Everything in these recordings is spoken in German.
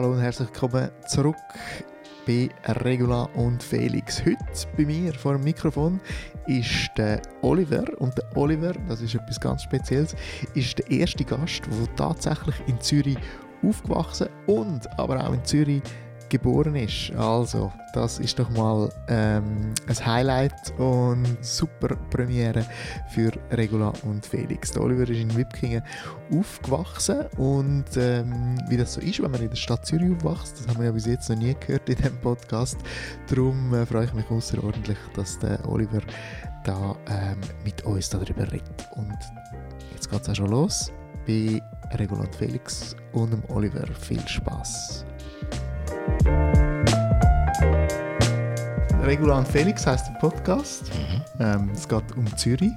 Hallo und herzlich willkommen zurück bei Regula und Felix. Heute bei mir vor dem Mikrofon ist der Oliver und der Oliver, das ist etwas ganz Spezielles, ist der erste Gast, der tatsächlich in Zürich aufgewachsen und aber auch in Zürich geboren ist. Also, das ist doch mal ähm, ein Highlight und super Premiere für Regula und Felix. Der Oliver ist in Wipkingen aufgewachsen und ähm, wie das so ist, wenn man in der Stadt Zürich aufwächst, das haben wir ja bis jetzt noch nie gehört in diesem Podcast. Darum äh, freue ich mich außerordentlich, dass der Oliver da ähm, mit uns darüber redet. Und jetzt geht es auch schon los bei Regula und Felix und dem Oliver. Viel Spaß! Regular Felix heißt der Podcast. Mhm. Ähm, es geht um Zürich.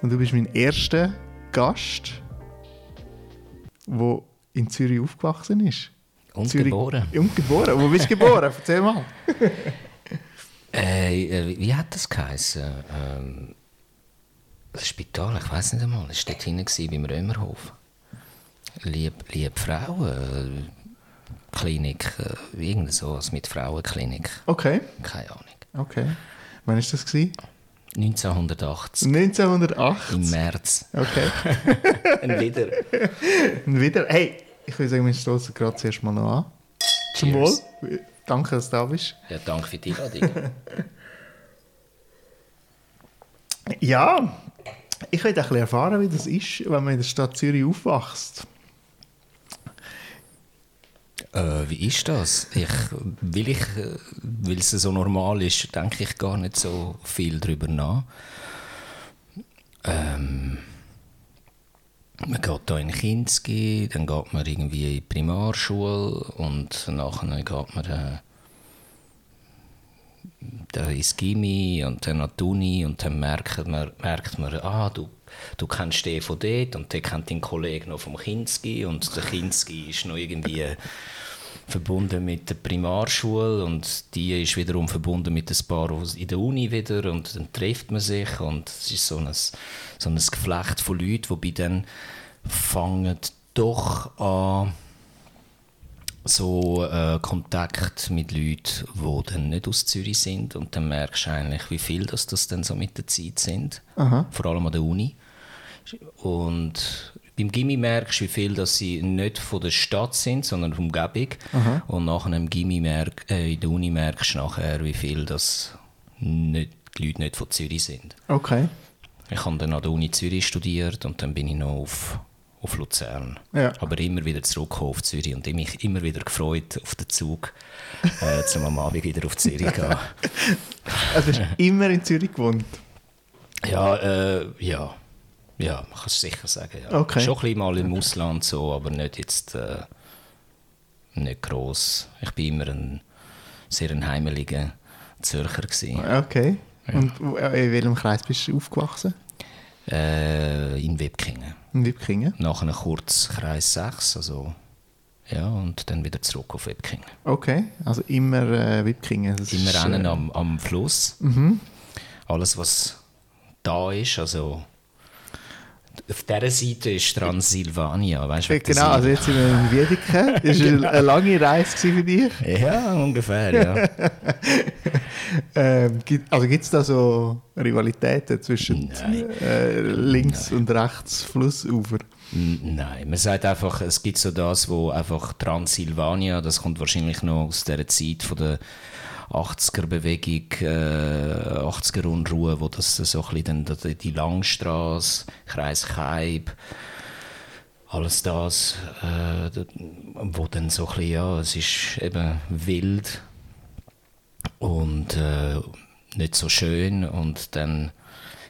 Und du bist mein erster Gast, der in Zürich aufgewachsen ist. Und Zürich, geboren. Und geboren. Wo bist du geboren? Erzähl mal. äh, wie hat das geheißen? Ähm, das Spital, ich weiß nicht einmal. Es war dort hinten beim Römerhof. Lieb, lieb Frau, äh, Klinik, äh, irgend sowas mit Frauenklinik. Okay. Keine Ahnung. Okay. Wann war das? Gewesen? 1980. 1980? Im März. Okay. Und wieder. Und wieder. Hey, ich würde sagen, wir stoßen gerade zuerst mal noch an. Zum Wohl. Danke, dass du da bist. Ja, danke für die Einladung. ja, ich will ein bisschen erfahren, wie das ist, wenn man in der Stadt Zürich aufwächst. Äh, wie ist das? Ich, weil, ich, weil es so normal ist, denke ich gar nicht so viel darüber nach. Ähm, man geht hier in Kinski, dann geht man irgendwie in die Primarschule und nachher geht man äh, da ins Gimmi und dann an die Uni und dann merkt man, merkt man ah, du, du kennst den von dort und der kennt den Kollegen noch vom Kinski und der Kinski ist noch irgendwie verbunden mit der Primarschule und die ist wiederum verbunden mit ein paar in der Uni wieder und dann trifft man sich und es ist so ein, so ein Geflecht von Leuten, wobei dann fangen doch an so äh, Kontakt mit Leuten, die dann nicht aus Zürich sind und dann merkst du eigentlich, wie viel das, das dann so mit der Zeit sind, Aha. vor allem an der Uni. Und beim Gimmi merkst du, wie viel dass sie nicht von der Stadt sind, sondern von der Umgebung. Aha. Und nach einem Gimmi merk, äh, in der Uni merkst du nachher, wie viel dass nicht, die Leute nicht von Zürich sind. Okay. Ich habe dann an der Uni Zürich studiert und dann bin ich noch auf, auf Luzern. Ja. Aber immer wieder zurückgekommen auf Zürich und ich mich immer wieder gefreut auf den Zug, äh, zum am Abend wieder auf Zürich gehen. Also hast du immer in Zürich gewohnt? Ja, äh, ja. Ja, man kann es sicher sagen. Ja. Okay. Schon ein bisschen mal im Ausland so, aber nicht jetzt äh, nicht gross. Ich bin immer ein sehr ein heimeliger Zürcher gewesen. Okay. Und wo- äh, in welchem Kreis bist du aufgewachsen? Äh, in Webkingen. In Wipkingen? Nachher kurz Kreis 6, also ja, und dann wieder zurück auf Webkingen. Okay, also immer äh, Wipkingen. Das Immer ist, äh, am, am Fluss. Mhm. Alles, was da ist, also auf dieser Seite ist Transsilvania, weißt du? Genau, also jetzt sind wir in Wiedeke. Das war eine, eine lange Reise für dich. Ja, ungefähr, ja. Ähm, gibt, also gibt es da so Rivalitäten zwischen Nein. äh, links und rechts Flussufer? Nein, man sagt einfach, es gibt so das, wo einfach Transsilvania, das kommt wahrscheinlich noch aus der Zeit von der 80er-Bewegung, äh, 80er-Unruhe, wo das so ein bisschen dann die, Langstrasse, Kreis Kaib, alles das, äh, wo dann so ein bisschen, ja, es ist eben wild und äh, nicht so schön und dann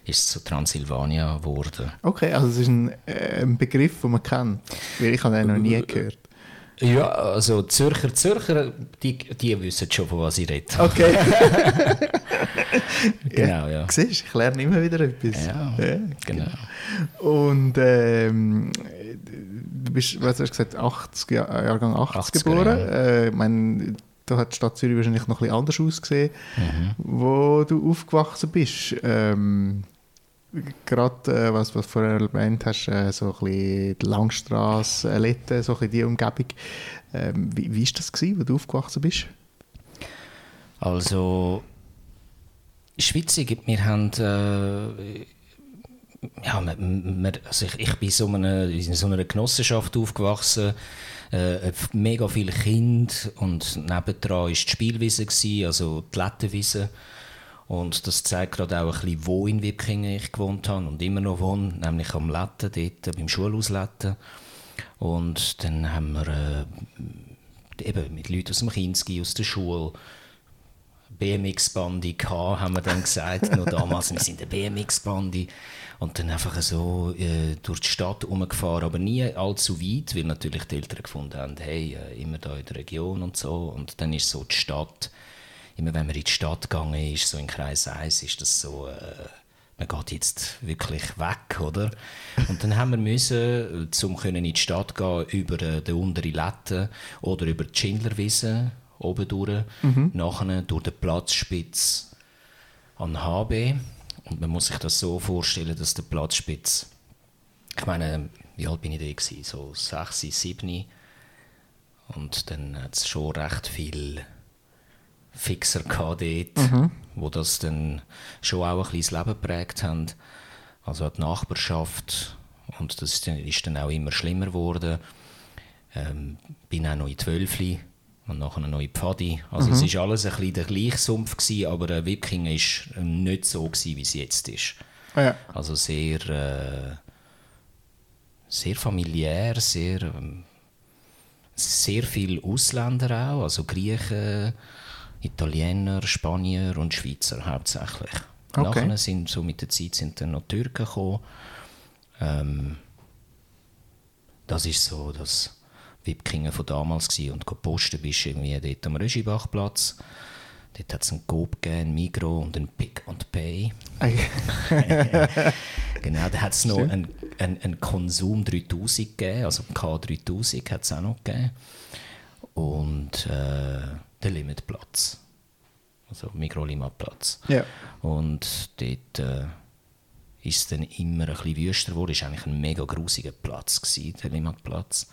ist es so Transsilvania geworden. Okay, also es ist ein, äh, ein Begriff, den man kennt. Weil ich habe den noch nie gehört. Ja, also Zürcher, Zürcher, die, die wissen schon, von was ich rede. Okay. Genau, ja. Siehst du, ich lerne immer wieder etwas. Ja, genau. Und ähm, du bist, was hast du gesagt, 80, Jahr- Jahrgang 80 80er, geboren. ja. Äh, ich meine, da hat die Stadt Zürich wahrscheinlich noch ein bisschen anders ausgesehen, Mhm. wo du aufgewachsen bist. Ähm, gerade, äh, was, was du vorher erwähnt hast, äh, so ein bisschen die Langstrasse, Letten, so ein bisschen die Umgebung. Ähm, wie war das, gewesen, wo du aufgewachsen bist? Also, Schweizig, wir haben, äh, ja, wir, wir, also ich, ich bin so eine, in so einer Genossenschaft aufgewachsen, äh, mega viele Kinder und nebendran war die Spielwiese, gewesen, also die Lettenwiese. Und das zeigt gerade auch ein bisschen, wo in Wipkingen ich gewohnt habe und immer noch wohne, nämlich am Letten, dort beim Schulhaus Letten. Und dann haben wir äh, eben mit Leuten aus dem Kinski, aus der Schule, BMX-Bandi haben wir dann gesagt, noch damals, wir sind eine BMX-Bandi. Und dann einfach so äh, durch die Stadt umgefahren, aber nie allzu weit, weil natürlich die Eltern gefunden haben, hey, äh, immer da in der Region und so. Und dann ist so die Stadt, immer wenn man in die Stadt gegangen ist, so in Kreis 1, ist das so, äh, man geht jetzt wirklich weg, oder? Und dann haben wir müssen, um in die Stadt gehen, über äh, den unteren Letten oder über die Schindlerwiese oben durch, mhm. nachher durch den Platzspitz an HB. Und man muss sich das so vorstellen, dass der Platzspitz, ich meine, wie alt bin ich da gewesen? So 6, 7. Und dann hat es schon recht viel Fixer gehabt dort, mhm. wo das dann schon auch ein bisschen das Leben geprägt haben. Also die Nachbarschaft. Und das ist dann, ist dann auch immer schlimmer geworden. Ähm, bin auch noch in Zwölfli und nachher eine neue Pfadi. Also mhm. es war alles ein bisschen der gleiche Sumpf, gewesen, aber äh, Wiking war nicht so, gewesen, wie es jetzt ist. Ja. Also sehr, äh, sehr familiär, sehr, ähm, sehr viele Ausländer auch, also Griechen, Italiener, Spanier und Schweizer hauptsächlich. Okay. Nachher sind so mit der Zeit sind dann noch Türken gekommen. Ähm, das ist so das Wipkingen von damals gewesen. und gepostet bist irgendwie dort am Röschibachplatz. Dort hat es einen Coop gegeben, einen Migro und einen Pick and Pay. genau, da hat es noch einen, einen, einen, Konsum 3000 gegeben, also einen K3000 hat es auch noch gegeben. Und äh, den Limitplatz. Also Migro-Limatplatz. Ja. Und dort äh, ist es dann immer ein bisschen wüster geworden. Es war eigentlich ein mega grusiger Platz, gewesen, der Limatplatz.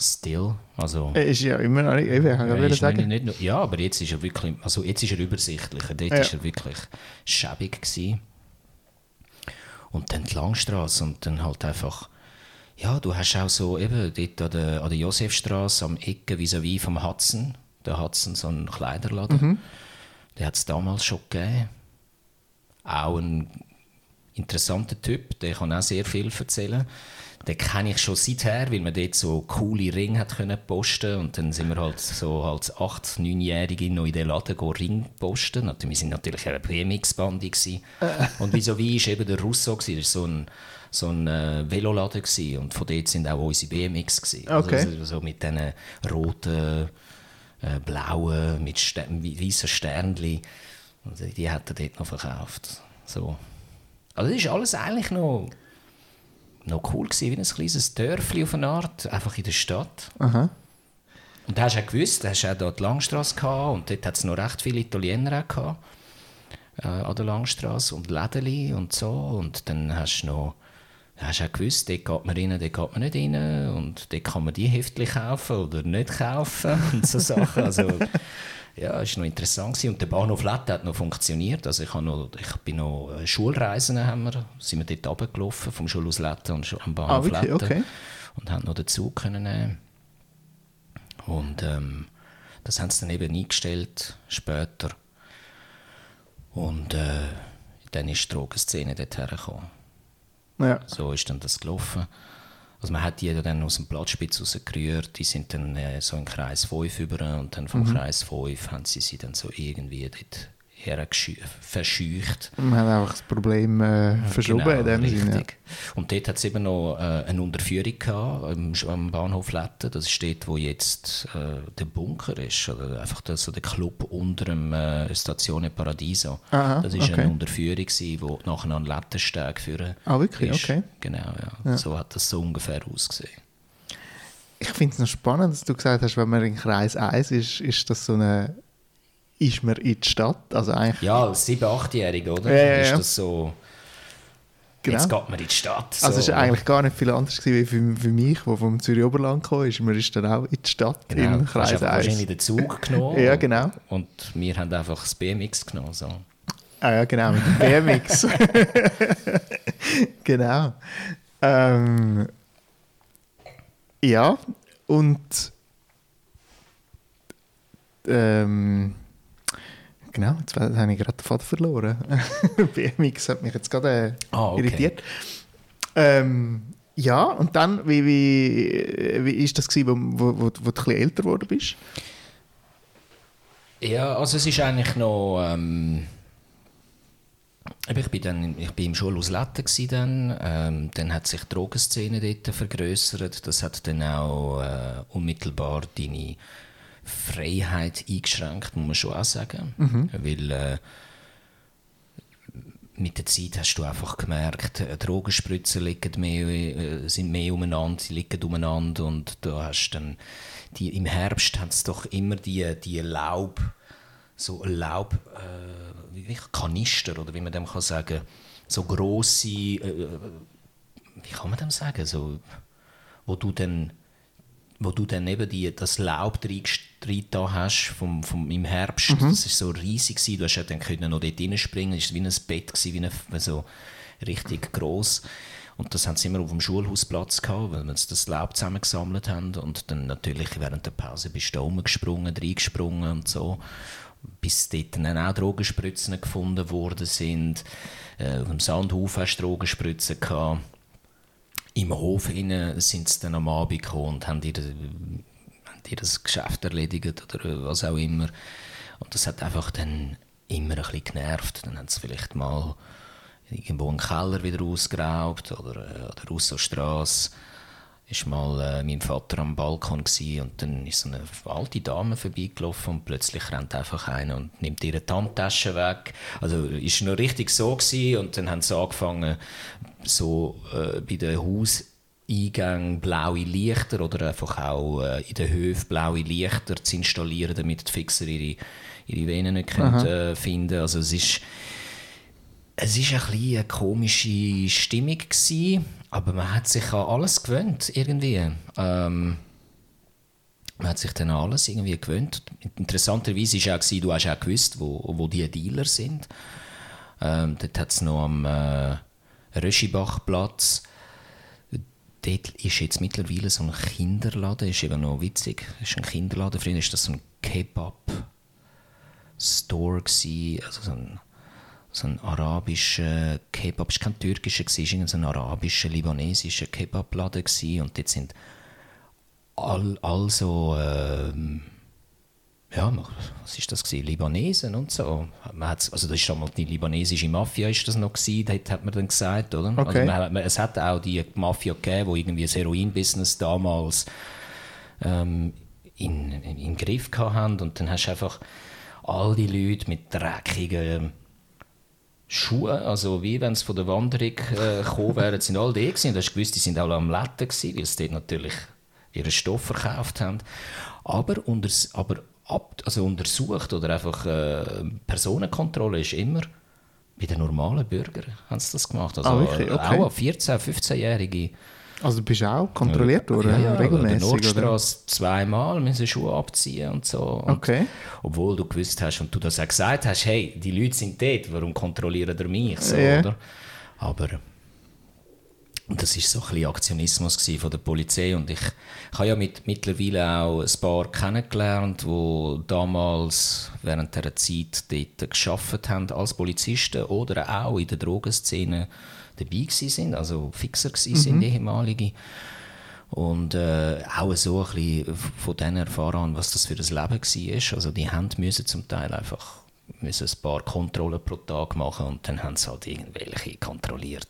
Still. Also, er ist ja immer noch nicht, ich sagen. Nicht, nicht, ja, aber jetzt ist er wirklich, also jetzt ist er übersichtlicher. Dort ja. ist er wirklich schäbig gewesen. Und dann die Langstrasse und dann halt einfach, ja, du hast auch so eben dort an der, an der Josefstrasse am Ecke vis-à-vis vom Hudson, der Hudson, so ein Kleiderladen, mhm. den hat es damals schon gegeben. Auch ein interessanter Typ, der kann auch sehr viel erzählen den kenne ich schon seither, weil man dort so coole Ringe hat können posten und dann sind wir halt so als 8-, 9-Jährige noch in den Laden Ring posten. Wir sind natürlich eine BMX-Bande Und wieso wie war eben der Russo, das war so ein so ein äh, Veloladen gewesen. und von dort sind auch unsere BMX gewesen. Okay. Also, so mit diesen roten, äh, blauen, mit Ster weißen Sternchen. Also die hat er dort noch verkauft. So. Also das ist alles eigentlich noch noch cool gewesen, wie ein kleines Dörfli auf eine Art, einfach in der Stadt. Aha. Und da hast du auch gewusst, da hast du auch dort die Langstrasse gehabt und dort hat es noch recht viele Italiener auch gehabt, äh, an der Langstrasse und Lädeli und so und dann hast du noch hast auch gewusst, dort geht man rein, dort geht man nicht rein und dort kann man die Heftchen kaufen oder nicht kaufen und so Sachen. Also, ja, war noch interessant. Gewesen. Und der Bahnhof Lette hat noch funktioniert. Also ich, noch, ich bin noch äh, Schulreisen, haben wir, sind wir dort runtergelaufen, vom Schulhaus Lette und am Bahnhof ah, Lette. Okay. Und haben noch den Zug können nehmen. Und ähm, das haben sie dann eben eingestellt, später. Und äh, dann ist die Drogenszene dort hergekommen. Ja. So ist dann das gelaufen. Also man hat die dann aus dem Platzspitz rausgerührt, die sind dann äh, so in Kreis 5 über und dann vom mhm. Kreis 5 haben sie sie dann so irgendwie dort verscheucht. Man hat einfach das Problem äh, verschoben genau, in dem richtig. Sinne. Ja. Und dort hat es eben noch äh, eine Unterführung gehabt, am, am Bahnhof Letten. Das ist dort, wo jetzt äh, der Bunker ist, oder einfach das, so der Club unter dem äh, Stazione Paradiso. Aha, das war okay. eine Unterführung, die nachher an den Lettensteg führen Ah, wirklich? Ist. Okay. Genau, ja. ja. So hat das so ungefähr ausgesehen. Ich finde es noch spannend, dass du gesagt hast, wenn man in Kreis 1 ist, ist das so eine ist man in die Stadt? Also eigentlich ja, als 7-, 8-Jährige, oder? Ja, ja, ja. Ist das so... genau. jetzt geht man in die Stadt. So. Also es war eigentlich gar nicht viel anders gewesen, wie für, für mich, der vom Zürich Oberland kam. Ist. Man ist dann auch in die Stadt genau. im Du hast Kreis 1. wahrscheinlich den Zug genommen. Ja, genau. Und wir haben einfach das BMX genommen. So. Ah ja, genau, mit dem BMX. genau. Ähm, ja, und ähm, genau, jetzt habe ich gerade den Faden verloren. BMX hat mich jetzt gerade äh, Ah, okay. irritiert. Ähm, ja, und dann, wie, wie, wie ist das gewesen, wo, wo, wo, du ein bisschen älter geworden bist? Ja, also es ist eigentlich noch... Ähm, ich bin dann ich bin im Schulhaus Letten gsi dann. Ähm, dann hat sich die Drogenszene dort vergrößert. Das hat dann auch äh, unmittelbar deine Freiheit eingeschränkt, muss man schon auch sagen. Weil äh, mit der Zeit hast du einfach gemerkt, äh, Drogenspritzer liegen mehr, äh, sind mehr umeinander, sie liegen umeinander und da hast dann die, im Herbst hat es doch immer die, die Laub, so Laub, äh, wie wie Kanister oder wie man dem kann sagen, so grosse, äh, wie kann man dem sagen, so, wo du dann wo du dann eben die, das Laub da hast vom, vom, im Herbst, das ist so riesig gewesen. du hast ja dann können noch dort reinspringen, es war wie ein Bett, gewesen, wie eine, so richtig groß und das haben sie immer auf dem Schulhausplatz gehabt, weil wir das Laub zusammengesammelt haben und dann natürlich während der Pause bist du da rumgesprungen, reingesprungen und so, bis dort dann auch Drogenspritzen gefunden worden sind. Äh, auf dem Sandhof hast du Drogenspritzen gehabt im Hof sind sie dann am Abend gekommen und haben ihr, das Geschäft erledigt oder was auch immer. Und das hat einfach dann immer ein bisschen genervt. Dann haben sie vielleicht mal irgendwo einen Keller wieder ausgeraubt oder, äh, oder raus zur Straße. Ist mal äh, mein Vater am Balkon und dann ist so eine alte Dame vorbeigelaufen und plötzlich rennt einfach einer und nimmt ihre Handtasche weg. Also ist noch richtig so gsi und dann haben sie angefangen so äh, bei den Hauseingängen blaue Lichter oder einfach auch äh, in den Höfen blaue Lichter zu installieren, damit die Fixer ihre, ihre Venen nicht können, äh, finden Also es ist, es ist ein bisschen eine komische Stimmung gewesen, aber man hat sich an alles gewöhnt, irgendwie. Ähm, man hat sich dann an alles irgendwie gewöhnt. Interessanterweise war auch, du hast auch gewusst, wo, wo die Dealer sind. Ähm, dort hat es noch am äh, Röschibachplatz. Dort ist jetzt mittlerweile so ein Kinderladen, ist eben noch witzig. Das ist ein Kinderladen. Früher war das so ein Kebab-Store, gewesen, also so ein, so ein arabischer Kebab. Es war kein türkischer, es war so ein arabischer, libanesischer Kebabladen. Und dort sind all, all so. Ähm, ja, was ist das gewesen? Libanesen und so. Man hat's, also das ist schon mal die libanesische Mafia ist das noch gewesen, das hat man dann gesagt, oder? Okay. Also man, man, es hat auch die Mafia gegeben, die irgendwie das Heroin-Business damals ähm, in, in, im Griff gehabt haben und dann hast du einfach all die Leute mit dreckigen Schuhen, also wie wenn sie von der Wanderung äh, gekommen wären, sind alle die gewesen. Du hast gewusst, die sind alle am Letten gewesen, weil sie dort natürlich ihren Stoff verkauft haben. Aber, unter, aber ab, also untersucht oder einfach äh, Personenkontrolle ist immer bei den normalen Bürgern haben sie das gemacht. Also Ah, wirklich? Okay. auch an 14-, 15-Jährige. Also du bist auch kontrolliert worden, Ja, ja, regelmäßig? Oder? Nordstraße zweimal müssen Schuhe abziehen und so. Und Okay. Obwohl du gewusst hast und du das auch gesagt hast, hey, die Leute sind dort, warum kontrollieren ihr mich? So, Ja. oder? Aber das ist so ein bisschen Aktionismus von der Polizei und ich, ich habe ja mit, mittlerweile auch ein paar kennengelernt, die damals während dieser Zeit dort geschafft haben als Polizisten oder auch in der Drogenszene dabei sind, also Fixer gewesen sind, ehemalige. Und äh, auch so ein bisschen von denen erfahren, was das für ein Leben war. Also die haben müssen zum Teil einfach müssen ein paar Kontrollen pro Tag machen und dann haben sie halt irgendwelche kontrolliert.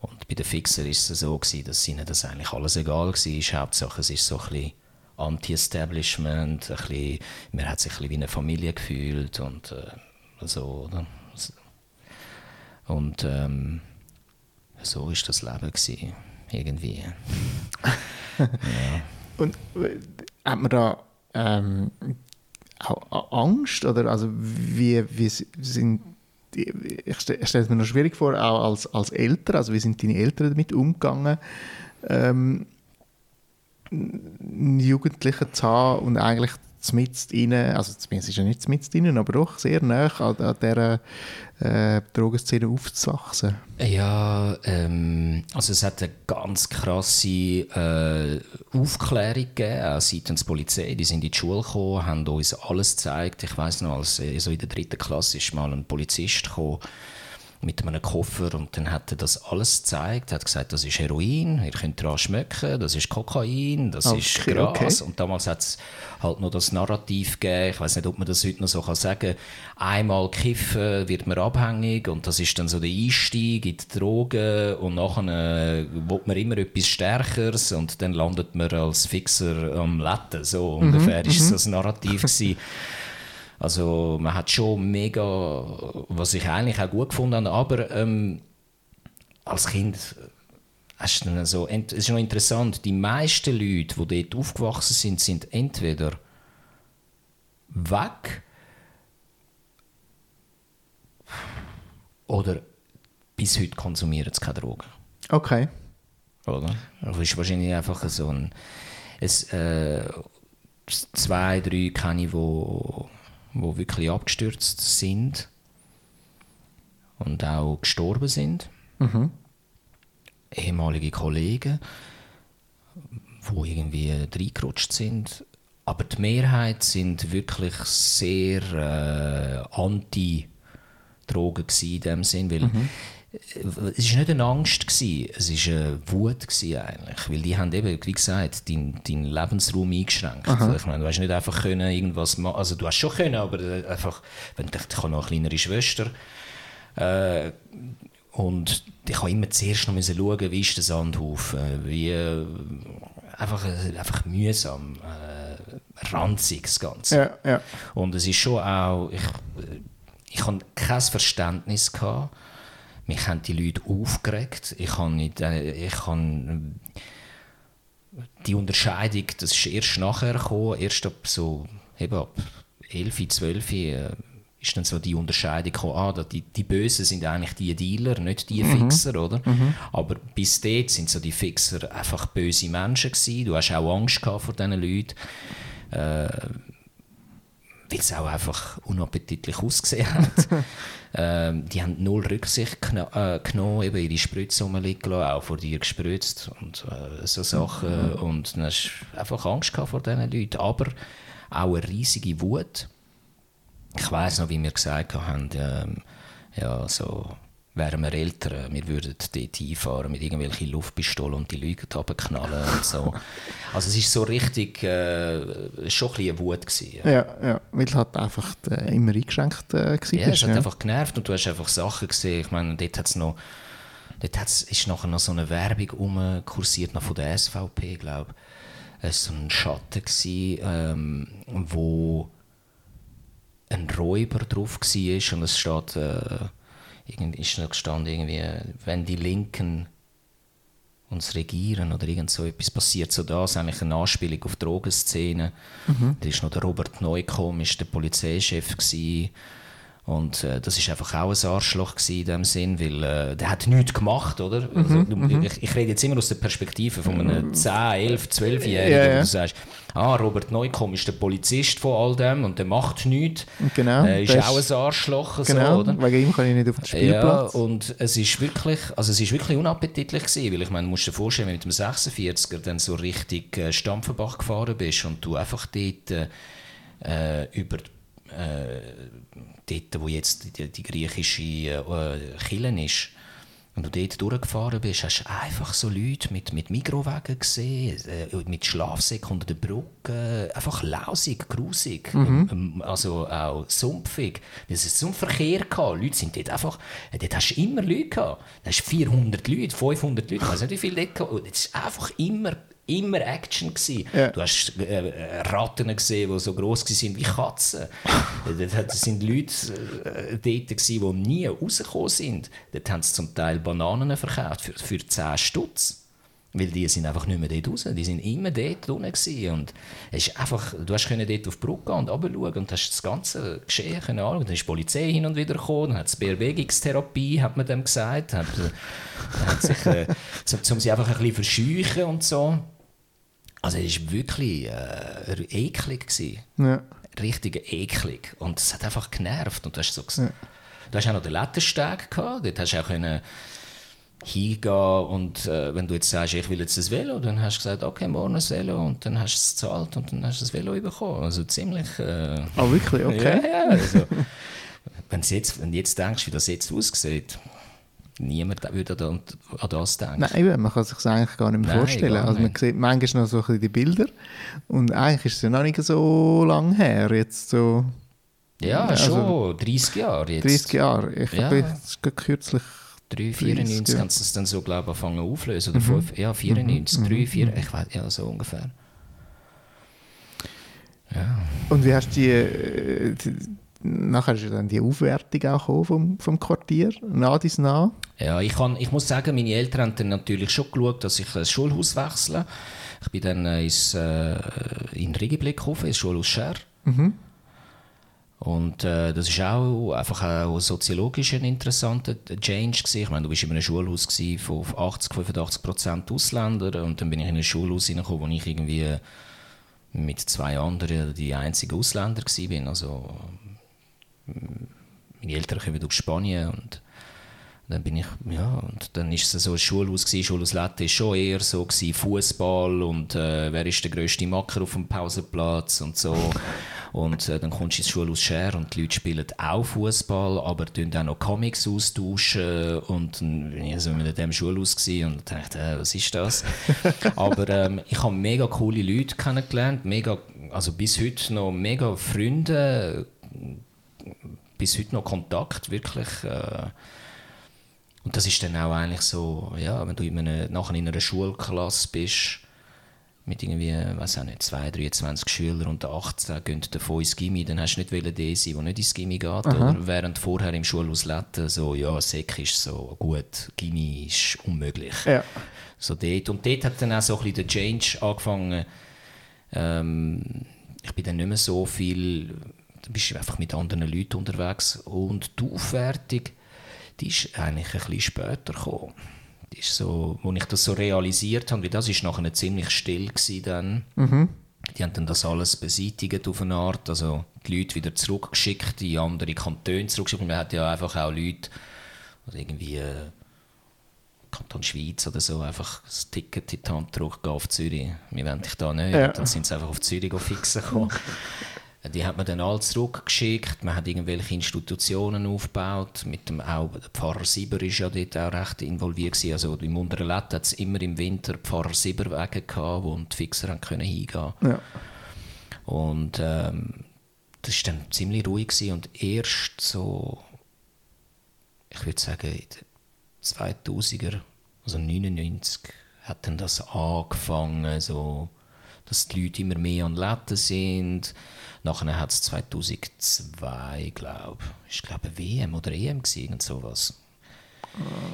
Und bei den Fixern war es so, gewesen, dass ihnen das eigentlich alles egal war. Hauptsache es ist so ein bisschen Anti-Establishment, ein bisschen, man hat sich ein bisschen wie eine Familie gefühlt und äh, so, oder? Und ähm, so war das Leben gewesen, irgendwie. Und äh, hat man da ähm, auch Angst? Oder also wie, wie sind ich stelle es mir noch schwierig vor, auch als, als Eltern, also wie sind deine Eltern damit umgegangen, ähm, Jugendliche zu haben und eigentlich mit ihnen, also zumindest ist ja nicht mit ihnen, aber doch sehr nah an, an dieser äh, Drogenszene aufzuwachsen. Ja, ähm, also es hat eine ganz krasse äh, Aufklärung gegeben, auch seitens der Polizei. Die sind in die Schule gekommen, haben uns alles gezeigt. Ich weiß noch, als also in der dritten Klasse ist mal ein Polizist gekommen, mit einem Koffer und dann hat er das alles gezeigt, hat gesagt, das ist Heroin, ihr könnt daran schmecken, das ist Kokain, das okay, ist Gras. Okay. und damals hat es halt noch das Narrativ gegeben, ich weiß nicht, ob man das heute noch so kann sagen, einmal kiffen wird man abhängig und das ist dann so der Einstieg in die Drogen und nachher äh, will man immer etwas Stärkeres und dann landet man als Fixer am Letten, so mhm, ungefähr mhm, ist das Narrativ gewesen. Also man hat schon mega, was ich eigentlich auch gut gefunden habe, aber ähm, als Kind hast du dann so, es ist noch interessant, die meisten Leute, die dort aufgewachsen sind, sind entweder weg oder bis heute konsumieren sie keine Drogen. Okay. Oder? Das ist wahrscheinlich einfach so ein, es, äh, zwei, drei kenne ich, die die wirklich abgestürzt sind und auch gestorben sind. Mhm. Ehemalige Kollegen, die irgendwie reingerutscht sind. Aber die Mehrheit sind wirklich sehr äh, anti-Drogen in dem Sinn, weil mhm es war nicht eine Angst, gewesen, es war eine Wut gewesen eigentlich, weil die haben eben, wie gesagt, deinen dein Lebensraum eingeschränkt. Aha. Ich meine, du hast nicht einfach können irgendwas machen, also du hast schon können, aber einfach, wenn ich, ich habe noch eine kleinere Schwester äh, und ich habe immer zuerst noch müssen schauen, wie ist der Sandhaufen, wie äh, einfach, einfach mühsam, äh, ranzig das Ganze. Ja, ja. Und es ist schon auch, ich, ich habe kein Verständnis gehabt, mich haben die Leute aufgeregt. Ich habe nicht, äh, ich habe die Unterscheidung, das ist erst nachher gekommen, erst ab so eben ab 11, 12 äh, ist dann so die Unterscheidung gekommen, ah, die, die Bösen sind eigentlich die Dealer, nicht die mhm. Fixer, oder? Mhm. Aber bis dort sind so die Fixer einfach böse Menschen gewesen. Du hast auch Angst gehabt vor diesen Leuten. Äh, weil es auch einfach unappetitlich ausgesehen hat. ähm, die haben null Rücksicht äh, genommen, eben ihre Spritze rumliegen lassen, auch vor dir gespritzt und äh, so Sachen. Mhm. Und dann hast du einfach Angst gehabt vor diesen Leuten, aber auch eine riesige Wut. Ich weiß noch, wie wir gesagt haben, ähm, ja, so wären wir älter, wir würden dort einfahren mit irgendwelchen Luftpistolen und die Leute runterknallen und so. Also es ist so richtig, äh, schon ein bisschen eine Wut gewesen. Ja, ja, ja weil es halt einfach äh, immer eingeschränkt äh, war. Ja, es hat ja. einfach genervt und du hast einfach Sachen gesehen. Ich meine, dort hat es noch, dort hat's, ist nachher noch so eine Werbung umkursiert, noch von der SVP, glaube ich. Es war so ein Schatten, gewesen, ähm, wo ein Räuber drauf war und es steht... Äh, irgendwie ist noch gestanden, irgendwie, wenn die Linken uns regieren oder irgend so etwas passiert, so das eigentlich eine Anspielung auf Drogenszene. Mhm. Da ist noch der Robert Neukomm, ist der Polizeichef gewesen. Und äh, das ist einfach auch ein Arschloch in dem Sinn, weil äh, der hat nichts gemacht, oder? Mhm, also, mhm. ich, ich, rede jetzt immer aus der Perspektive von einem 10, 11, 12-Jährigen, ja, ja. wo du sagst, ah, Robert Neukomm ist der Polizist von all dem und der macht nichts. Genau. Äh, ist auch ein Arschloch, genau, so, oder? wegen ihm kann ich nicht auf den Spielplatz. Ja, und es ist wirklich, also es ist wirklich unappetitlich gewesen, weil ich meine, du musst dir vorstellen, wenn du mit dem 46er dann so richtig äh, Stampfenbach gefahren bist und du einfach dort äh, über äh, dort, wo jetzt die, die griechische äh, Kille ist, wenn du dort durchgefahren bist, hast du einfach so Leute mit, mit Mikrowagen gesehen, äh, mit Schlafsäcken unter der Brücke, einfach lausig, grusig, mhm. Ähm, also auch sumpfig. Es ist so ein Verkehr gehabt. Leute sind dort einfach, äh, dort hast du immer Leute gehabt. Da hast 400 Leute, 500 Leute, ich weiß nicht wie viele dort gehabt. Es ist einfach immer immer Action Ja. Du hast äh, Ratten gesehen, die so groß waren wie Katzen. das sind Leute äh, dort, gewesen, die nie rausgekommen sind. Dort haben sie zum Teil Bananen verkauft für, für 10 Stutz. Weil die sind einfach nicht mehr dort raus. Die sind immer dort unten gewesen. Und es ist einfach, du hast können dort auf die Brücke gehen und runterschauen und hast das ganze Geschehen können anschauen. Dann ist die Polizei hin und wieder gekommen, dann hat es Bewegungstherapie, hat man dem gesagt. Hat, hat sich, äh, um, um sie einfach ein bisschen verscheuchen und so. Also es war wirklich äh, eklig. Gewesen. Ja. Richtig eklig. Und es hat einfach genervt. Und du hast so ja. Du hast auch noch den Lettensteg gehabt, dort hast du auch können hingehen und äh, wenn du jetzt sagst, ich will jetzt ein Velo, dann hast du gesagt, okay, morgen ein Velo und dann hast du es gezahlt und dann hast du das Velo bekommen. Also ziemlich... Äh, oh, wirklich? Okay. Ja, ja, also, wenn, jetzt, wenn du jetzt denkst, wie das jetzt aussieht, niemand würde an, das denken. Nein, man kann sich das eigentlich gar nicht mehr Nein, vorstellen. Also man sieht manchmal noch so ein bisschen die Bilder und eigentlich ist es ja noch nicht so lange her, jetzt so... Ja, also, schon 30 Jahre jetzt. 30 Jahre. Ich ja. habe kürzlich 3, 94 ja. kannst du es dann so, glaube ich, anfangen auflösen. Oder mhm. 5, ja, 94, mhm. 3, 4, mhm. ich weiß, ja, so ungefähr. Ja. Und wie hast du die, äh, die nachher ist dann die Aufwertung auch vom, vom Quartier, nah dies nah? Ja, ich, kann, ich muss sagen, meine Eltern haben dann natürlich schon geschaut, dass ich das Schulhaus wechsle. Ich bin dann äh, ins, äh, in Regiblick gekommen, ins Schulhaus Scher. Mhm. Und äh, das ist auch einfach auch soziologisch ein interessanter Change gewesen. Ich meine, du bist in einem Schulhaus von 80, 85 Prozent Ausländer und dann bin ich in ein Schulhaus hineingekommen, wo ich irgendwie mit zwei anderen die einzige Ausländer war. Also meine Eltern kommen aus Spanien und dann bin ich, ja, und dann ist es so ein Schulhaus gewesen, Schulhaus Lette ist schon eher so Fußball und äh, wer ist der grösste Macker auf dem Pausenplatz und so. Und äh, dann kommst du ins Schulhaus Scher und die Leute spielen auch Fußball, aber tun auch noch Comics austauschen. Und dann bin ich also in diesem Schulhaus und dachte, äh, was ist das? aber ähm, ich habe mega coole Leute kennengelernt, mega, also bis heute noch mega Freunde, bis heute noch Kontakt, wirklich. Äh, und das ist dann auch eigentlich so, ja, wenn du in einer, nachher in einer Schulklasse bist, mit irgendwie, weiß auch nicht, 2, 23 Schülern unter 18 gehen davon ins Gimmi, dann hast du nicht wollen der sein, der nicht ins Gimmi geht. Oder während vorher im Schulhaus Letten so, ja, Sek ist so gut, Gimmi ist unmöglich. Ja. So dort. Und dort hat dann auch so ein bisschen der Change angefangen. Ähm, ich bin dann nicht mehr so viel, da bist du einfach mit anderen Leuten unterwegs. Und die Aufwertung, die ist eigentlich ein bisschen später gekommen ist so, wo ich das so realisiert habe, weil das ist nachher ziemlich still dann. Mhm. Die haben dann das alles beseitigt auf eine Art, also die Leute wieder zurückgeschickt, in andere Kantone zurückgeschickt. Man hat ja einfach auch Leute, also irgendwie äh, Kanton Schweiz oder so, einfach das Ticket in die Hand zurückgehen auf Zürich. Wir wollen dich da nicht. Ja. dann sind sie einfach auf Zürich fixen gekommen. Die hat man dann alle zurückgeschickt. Man hat irgendwelche Institutionen aufgebaut. Mit dem auch, der Pfarrer Sieber war ja dort auch recht involviert. Gewesen. Also im unteren Lett hat es immer im Winter Pfarrer Sieberwege gehabt, wo die Fixer haben können hingehen ja. Und ähm, das war dann ziemlich ruhig. Gewesen. Und erst so, ich würde sagen, in den 2000er, also 99, hat dann das angefangen, so, dass die Leute immer mehr an Letten sind Nachher hat es 2002, glaube ich, glaube WM oder EM gewesen, irgend sowas.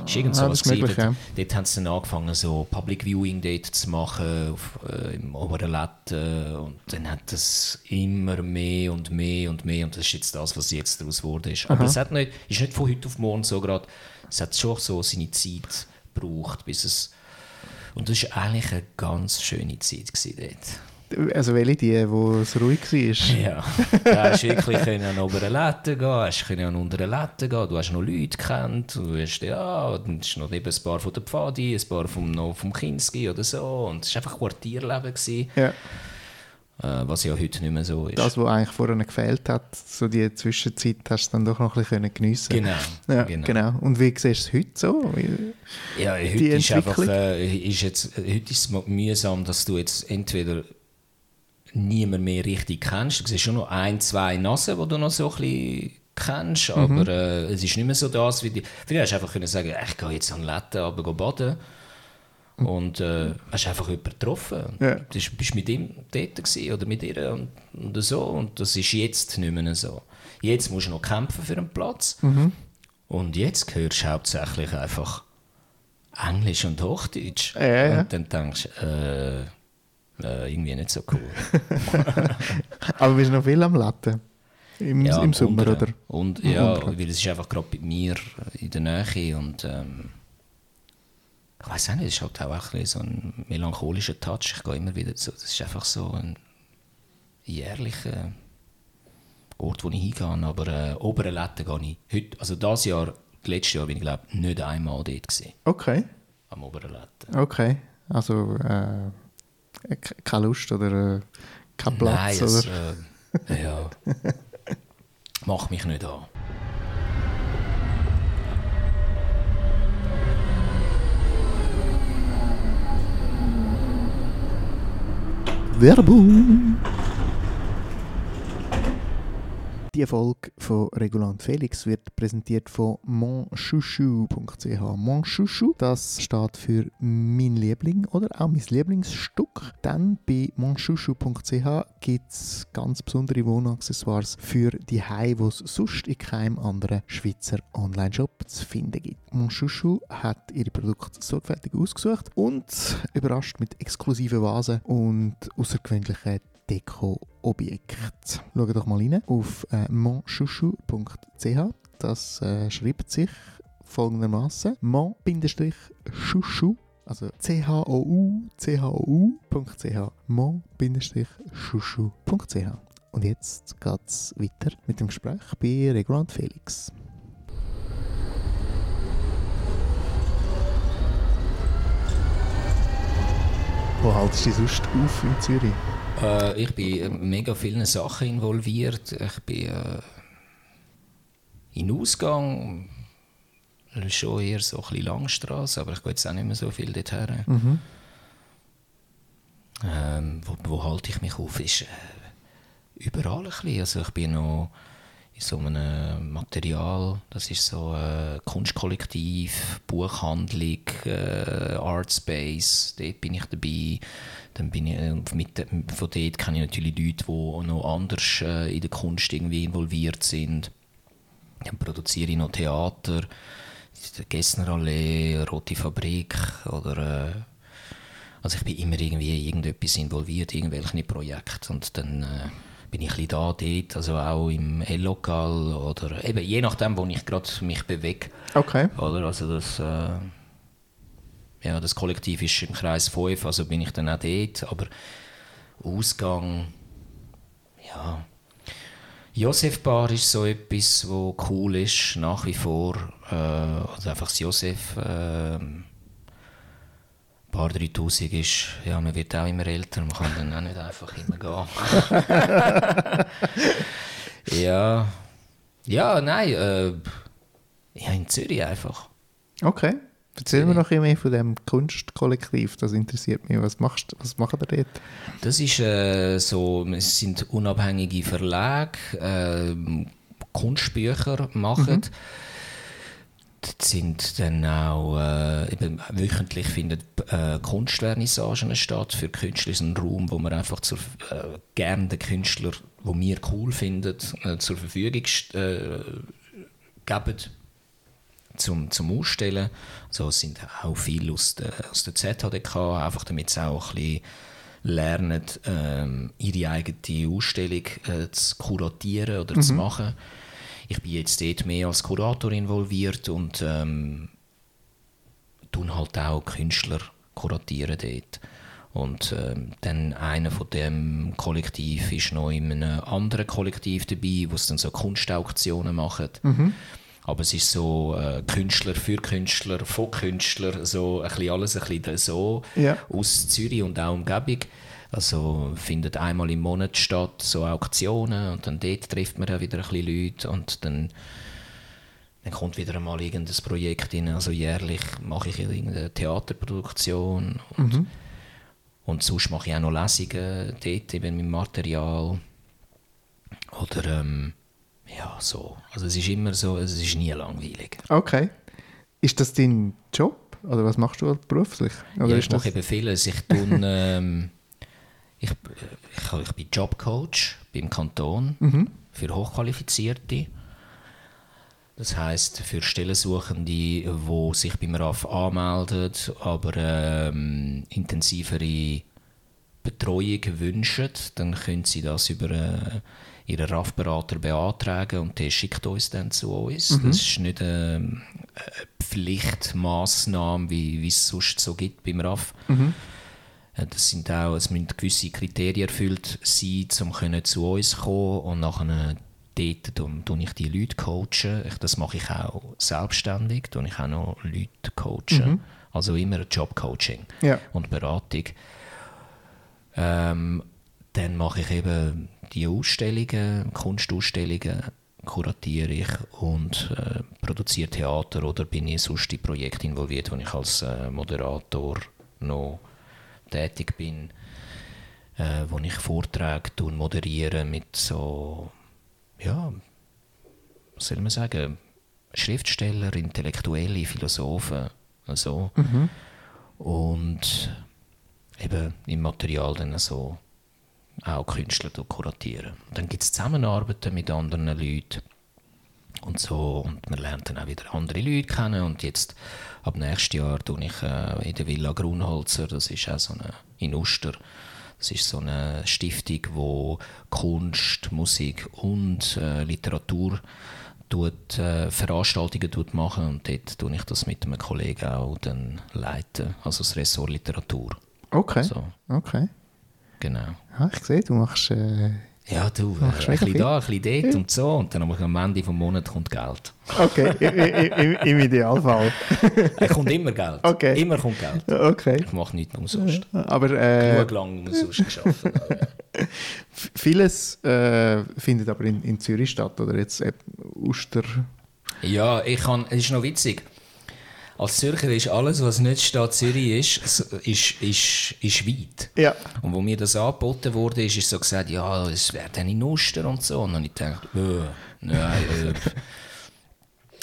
Ist irgend sowas ja, möglich, dort, ja. dort haben sie dann angefangen, so Public Viewing dort zu machen auf, äh, im oberen Letten und dann hat das immer mehr und mehr und mehr und das ist jetzt das, was jetzt daraus wurde. Ist. Aber es hat nicht, ist nicht von heute auf morgen so gerade, es hat schon so seine Zeit gebraucht, bis es und das war eigentlich eine ganz schöne Zeit dort. Also welche die, wo es ruhig war? Ja, du hast wirklich an oberen Letten gehen, hast an unteren Letten gehen, du hast noch Leute kennt, du hast ja, dann ist noch eben ein paar von der Pfadi, ein paar vom, noch vom Kinski oder so und es war einfach Quartierleben. Gewesen. Ja. Äh, was ja heute nicht mehr so ist. Das, was eigentlich vorher gefehlt hat, so die Zwischenzeit, hast du dann doch noch ein bisschen geniessen Genau. Ja, genau. genau. Und wie siehst du es heute so? Ja, heute ist einfach, äh, ist jetzt, heute ist es mühsam, dass du jetzt entweder niemand mehr richtig kennst. Du siehst schon noch ein, zwei Nasen, die du noch so ein bisschen kennst, mhm. aber äh, es ist nicht mehr so das, wie die... Früher hast du einfach können sagen, ich gehe jetzt an Letten, aber baden. Mhm. Und äh, hast einfach jemanden getroffen. Ja. Du bist mit ihm dort oder mit ihr und, und, so. Und das ist jetzt nicht mehr so. Jetzt musst du noch kämpfen für einen Platz. Mhm. Und jetzt hörst du hauptsächlich einfach Englisch und Hochdeutsch. Ja, ja. Und dann denkst du, äh, äh, irgendwie nicht so cool. Aber bist du noch viel am Latten? Im, Ja, im Sommer, unten. oder? Und, ja, Unteren. weil es ist einfach gerade bei mir in der Nähe und ähm, ich weiß auch nicht, es ist halt auch ein so ein melancholischer Touch. Ich gehe immer wieder so, das ist einfach so ein jährlicher Ort, wo ich hingehe. Aber äh, Oberletten gehe ich heute, also dieses Jahr, letztes Jahr bin ich glaube nicht einmal dort gewesen, Okay, am Oberletten. okay. Also, äh, keine Lust oder äh, kein Platz, Nein, es, oder? äh, ja, mach mich nicht an. Werbung! Die Folge von Regulant Felix wird präsentiert von monchouchou.ch. Monchouchou, das steht für mein Liebling oder auch mein Lieblingsstück. Dann bei monchouchou.ch gibt es ganz besondere Wohnaccessoires für die Hai, die es sonst in keinem anderen Schweizer Online-Shop zu finden gibt. Monchouchou hat ihre Produkte sorgfältig ausgesucht und überrascht mit exklusiven Vasen und außergewöhnlichen Deko-Objekte. Schaut doch mal rein auf äh, monchouchou.ch. Das äh, schreibt sich folgendermaßen: mon-chouchou, also c-h-o-u, c-h-o-u.ch, mon-chouchou.ch. Und jetzt geht's weiter mit dem Gespräch bei Regulant Felix. Wo haltest du dich sonst auf in Zürich? Äh, ich bin in mega vielen Sachen involviert. Ich bin äh, in Ausgang, schon eher so ein bisschen Langstrasse, aber ich gehe jetzt auch nicht mehr so viel dorthin. Mhm. Ähm, wo, wo halte ich mich auf? Ist äh, überall ein bisschen. Also ich bin noch in so einem Material, das ist so äh, Kunstkollektiv, Buchhandlung, äh, Artspace, dort bin ich dabei. Dann bin ich, äh, mit, von dort kenne ich natürlich Leute, die noch anders äh, in der Kunst irgendwie involviert sind. Dann produziere ich noch Theater, die Gessner Allee, Rote Fabrik oder... Äh, also ich bin immer irgendwie in irgendetwas involviert, in irgendwelche Projekte und dann äh, bin ich ein da, dort, also auch im L-Lokal oder eben je nachdem, wo ich gerade mich bewege. Okay. Oder? Also das, äh, ja, das Kollektiv ist im Kreis 5, also bin ich dann auch dort, aber Ausgang, ja. Josef Bar ist so etwas, wo cool ist, nach wie vor. Äh, also einfach das Josef. Äh, Bar 3000 ist, ja, man wird auch immer älter, man kann dann auch nicht einfach immer gehen. ja. Ja, nein, äh, ja, in Zürich einfach. Okay. Erzähl mir noch ein mehr von dem Kunstkollektiv, das interessiert mich. Was, machst, was macht ihr dort? Das ist äh, so, es sind unabhängige Verlage, äh, Kunstbücher machen. Dort sind dann auch, äh, eben wöchentlich finden äh, Kunstvernissagen statt. Für Künstler ist ein Raum, wo man einfach zur, äh, gerne den Künstler, wo wir cool finden, äh, zur Verfügung äh, geben zum, zum Ausstellen. Also es sind auch viele aus der, aus der ZHDK, einfach damit sie auch ein bisschen lernen, ähm, ihre eigene Ausstellung äh, zu kuratieren oder zu machen. Ich bin jetzt dort mehr als Kurator involviert und ähm, tun halt auch Künstler kuratieren dort. Und ähm, dann einer von dem Kollektiv ist noch in einem anderen Kollektiv dabei, wo es dann so Kunstauktionen machen. Aber es ist so äh, Künstler für Künstler, von Künstler, so ein bisschen alles ein bisschen so Ja. aus Zürich und auch Umgebung. Also findet einmal im Monat statt, so Auktionen und dann dort trifft man dann wieder ein bisschen Leute und dann, dann kommt wieder einmal irgendein Projekt rein. Also jährlich mache ich irgendeine Theaterproduktion und, und sonst mache ich auch noch Lesungen dort eben mit Material oder ähm, ja so. Also es ist immer so, es ist nie langweilig. Okay. Ist das dein Job? Oder was machst du halt beruflich? Oder ja, ich mache eben vieles. Ich, tun, ähm, ich, ich, ich bin Jobcoach beim Kanton Mhm. für Hochqualifizierte. Das heißt für Stellensuchende, die sich beim RAF anmelden, aber ähm, intensivere Betreuung wünschen, dann können sie das über äh, ihren RAF-Berater beantragen und der schickt uns dann zu uns. Mhm. Das ist nicht eine, eine Pflichtmaßnahme, wie, wie es sonst so gibt beim RAF. Mhm. Äh, das sind auch, es müssen gewisse Kriterien erfüllt sein, um zu uns zu kommen und nachher dort tue ich die Leute coachen. Das mache ich auch selbstständig, tue ich auch noch Leute coachen. Mhm. Also immer Jobcoaching ja. und Beratung. Ähm, dann mache ich eben die Ausstellungen, Kunstausstellungen, kuratiere ich und äh, produziere Theater oder bin ich sonst in Projekte involviert, wo ich als äh, Moderator noch tätig bin, äh, wo ich Vorträge moderiere mit so ja, was soll man sagen, Schriftsteller, Intellektuelle, Philosophen, so. Mhm. Und eben im Material dann so auch Künstler kuratieren. Dann gibt es Zusammenarbeiten mit anderen Leuten und so und man lernt dann auch wieder andere Leute kennen und jetzt ab nächstes Jahr tue ich äh, in der Villa Grunholzer, das ist auch so eine in Uster, es ist so eine Stiftung, wo Kunst, Musik und äh, Literatur tut, äh, Veranstaltungen tut machen und dort tue ich das mit einem Kollegen auch dann leiten, also das Ressort Literatur. Okay. So. Okay. Genau. Ja, ich sehe, du machst äh, ja, du, äh, ein bisschen da, ein bisschen dort und so. Und dann am Ende des Monats kommt Geld. Okay, im, im Idealfall. es kommt immer Geld. Okay. Immer kommt Geld. Okay. Ich mache nichts umsonst. Aber, äh, Genug lang umsonst geschafft. Vieles äh, findet aber in, in Zürich statt, oder jetzt äh, Uster. Ja, ich kann, es ist noch witzig als Zürcher ist alles, was nicht Stadt Zürich ist, ist, ist, ist weit. Ja. Und wo mir das angeboten wurde, ist, ist so gesagt, ja, es wäre dann in Oster und so. Und dann habe ich gedacht, äh, nein, äh.